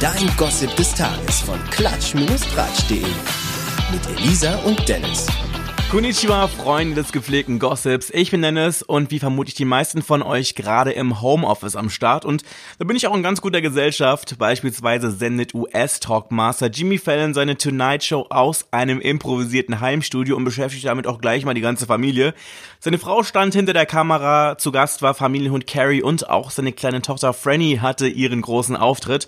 Dein Gossip des Tages von klatsch-tratsch.de. Mit Elisa und Dennis. Konnichiwa, Freunde des gepflegten Gossips. Ich bin Dennis und wie vermutlich die meisten von euch gerade im Homeoffice am Start und da bin ich auch in ganz guter Gesellschaft. Beispielsweise sendet US-Talkmaster Jimmy Fallon seine Tonight Show aus einem improvisierten Heimstudio und beschäftigt damit auch gleich mal die ganze Familie. Seine Frau stand hinter der Kamera, zu Gast war Familienhund Carrie und auch seine kleine Tochter Franny hatte ihren großen Auftritt.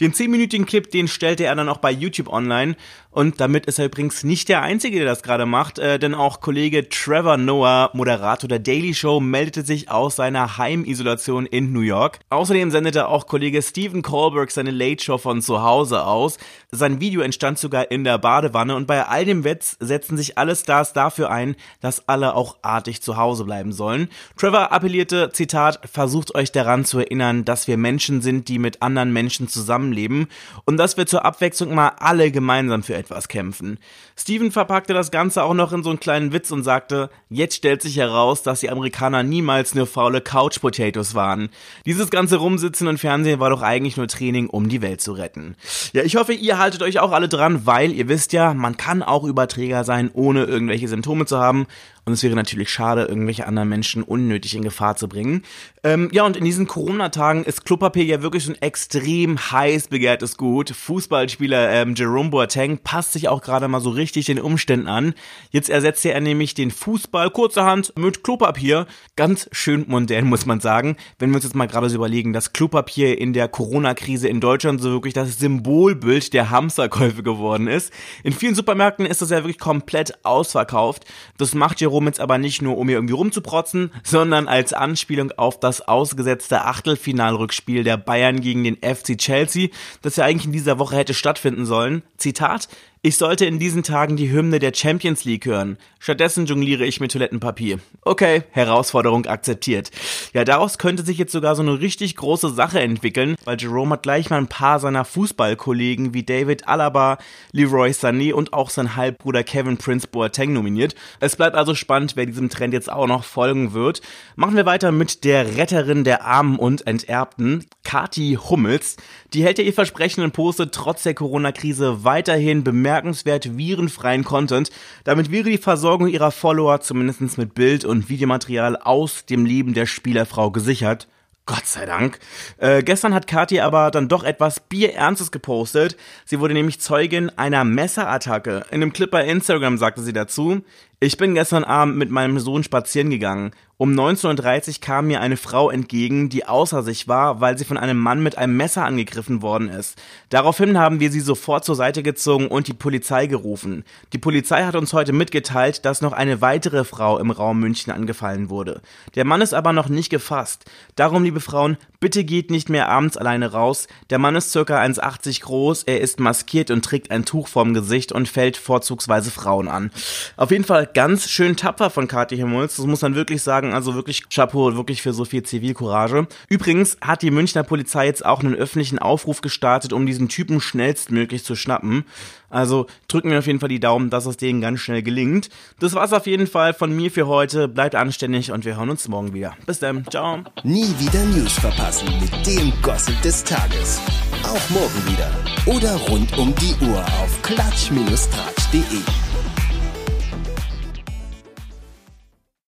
Den 10-minütigen Clip, den stellte er dann auch bei YouTube online und damit ist er übrigens nicht der Einzige, der das gerade macht, äh, denn auch Kollege Trevor Noah, Moderator der Daily Show, meldete sich aus seiner Heimisolation in New York. Außerdem sendete auch Kollege Stephen Colbert seine Late Show von zu Hause aus. Sein Video entstand sogar in der Badewanne und bei all dem Witz setzen sich alle Stars dafür ein, dass alle auch artig zu Hause bleiben sollen. Trevor appellierte, Zitat, versucht euch daran zu erinnern, dass wir Menschen sind, die mit anderen Menschen zusammenleben und dass wir zur Abwechslung mal alle gemeinsam für etwas kämpfen. Steven verpackte das Ganze auch noch in so einen kleinen Witz und sagte, jetzt stellt sich heraus, dass die Amerikaner niemals nur faule Couch Potatoes waren. Dieses ganze Rumsitzen und Fernsehen war doch eigentlich nur Training, um die Welt zu retten. Ja, ich hoffe, ihr haltet euch auch alle dran, weil ihr wisst ja, man kann auch Überträger sein, ohne irgendwelche Symptome zu haben. Und es wäre natürlich schade, irgendwelche anderen Menschen unnötig in Gefahr zu bringen. Ähm, ja, und in diesen Corona-Tagen ist Klopapier ja wirklich so ein extrem heiß begehrtes Gut. Fußballspieler ähm, Jerome Boateng passt sich auch gerade mal so richtig den Umständen an. Jetzt ersetzt er nämlich den Fußball kurzerhand mit Klopapier. Ganz schön modern, muss man sagen. Wenn wir uns jetzt mal gerade so überlegen, dass Klopapier in der Corona-Krise in Deutschland so wirklich das Symbolbild der Hamsterkäufe geworden ist. In vielen Supermärkten ist das ja wirklich komplett ausverkauft. Das macht Jerome Jerome jetzt aber nicht nur, um hier irgendwie rumzuprotzen, sondern als Anspielung auf das ausgesetzte Achtelfinalrückspiel der Bayern gegen den FC Chelsea, das ja eigentlich in dieser Woche hätte stattfinden sollen. Zitat, ich sollte in diesen Tagen die Hymne der Champions League hören. Stattdessen jongliere ich mit Toilettenpapier. Okay, Herausforderung akzeptiert. Ja, daraus könnte sich jetzt sogar so eine richtig große Sache entwickeln, weil Jerome hat gleich mal ein paar seiner Fußballkollegen wie David Alaba, Leroy Sané und auch sein Halbbruder Kevin Prince Boateng nominiert. Es bleibt also spannend, wer diesem Trend jetzt auch noch folgen wird. Machen wir weiter mit der Retterin der Armen und Enterbten, Kati Hummels. Die hält ja ihr Versprechen und postet trotz der Corona-Krise weiterhin bemerkenswert virenfreien Content. Damit wäre die Versorgung ihrer Follower zumindest mit Bild- und Videomaterial aus dem Leben der Spielerfrau gesichert. Gott sei Dank. Äh, gestern hat Kathi aber dann doch etwas Bierernstes gepostet. Sie wurde nämlich Zeugin einer Messerattacke. In einem Clip bei Instagram sagte sie dazu, ich bin gestern Abend mit meinem Sohn spazieren gegangen. Um 19.30 Uhr kam mir eine Frau entgegen, die außer sich war, weil sie von einem Mann mit einem Messer angegriffen worden ist. Daraufhin haben wir sie sofort zur Seite gezogen und die Polizei gerufen. Die Polizei hat uns heute mitgeteilt, dass noch eine weitere Frau im Raum München angefallen wurde. Der Mann ist aber noch nicht gefasst. Darum, liebe Frauen, bitte geht nicht mehr abends alleine raus. Der Mann ist circa 1,80 groß, er ist maskiert und trägt ein Tuch vorm Gesicht und fällt vorzugsweise Frauen an. Auf jeden Fall ganz schön tapfer von Kathi Himmels, das muss man wirklich sagen sagen, also wirklich Chapeau, wirklich für so viel Zivilcourage. Übrigens hat die Münchner Polizei jetzt auch einen öffentlichen Aufruf gestartet, um diesen Typen schnellstmöglich zu schnappen. Also drücken wir auf jeden Fall die Daumen, dass es denen ganz schnell gelingt. Das war's auf jeden Fall von mir für heute. Bleibt anständig und wir hören uns morgen wieder. Bis dann. Ciao. Nie wieder News verpassen mit dem Gossip des Tages. Auch morgen wieder. Oder rund um die Uhr auf klatsch-tratsch.de.